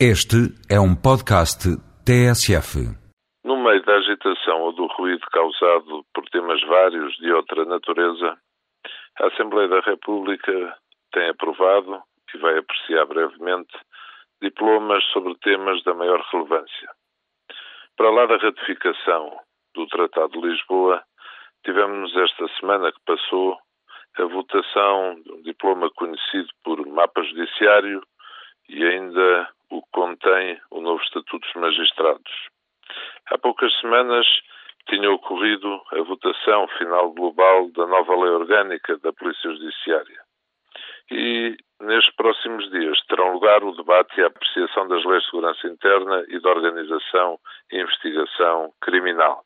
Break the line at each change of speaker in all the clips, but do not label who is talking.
Este é um podcast TSF.
No meio da agitação ou do ruído causado por temas vários de outra natureza, a Assembleia da República tem aprovado e vai apreciar brevemente diplomas sobre temas da maior relevância. Para lá da ratificação do Tratado de Lisboa, tivemos esta semana que passou a votação de um diploma conhecido por mapa judiciário e ainda o que contém o novo Estatuto dos Magistrados. Há poucas semanas tinha ocorrido a votação final global da nova lei orgânica da Polícia Judiciária. E nestes próximos dias terão lugar o debate e a apreciação das leis de segurança interna e da organização e investigação criminal.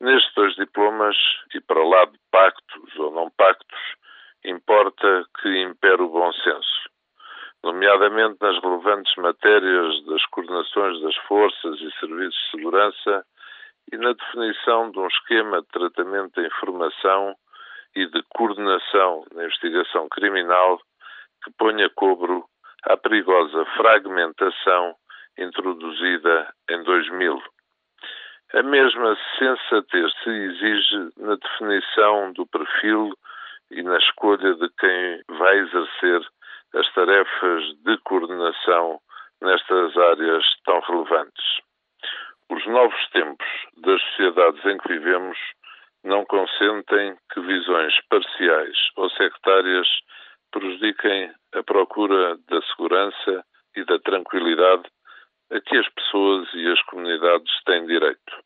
Nestes dois diplomas, e para lá de pactos ou não pactos, importa que impere o bom senso nomeadamente nas relevantes matérias das coordenações das forças e serviços de segurança e na definição de um esquema de tratamento da informação e de coordenação na investigação criminal que ponha cobro à perigosa fragmentação introduzida em 2000. A mesma sensatez se exige na definição do perfil e na escolha de quem vai exercer as tarefas de coordenação nestas áreas tão relevantes. Os novos tempos das sociedades em que vivemos não consentem que visões parciais ou sectárias prejudiquem a procura da segurança e da tranquilidade a que as pessoas e as comunidades têm direito.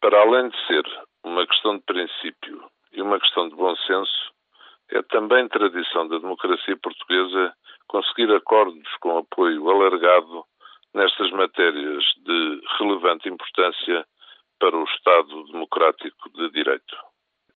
Para além de ser uma questão de princípio e uma questão de bom senso, é também tradição da democracia portuguesa conseguir acordos com apoio alargado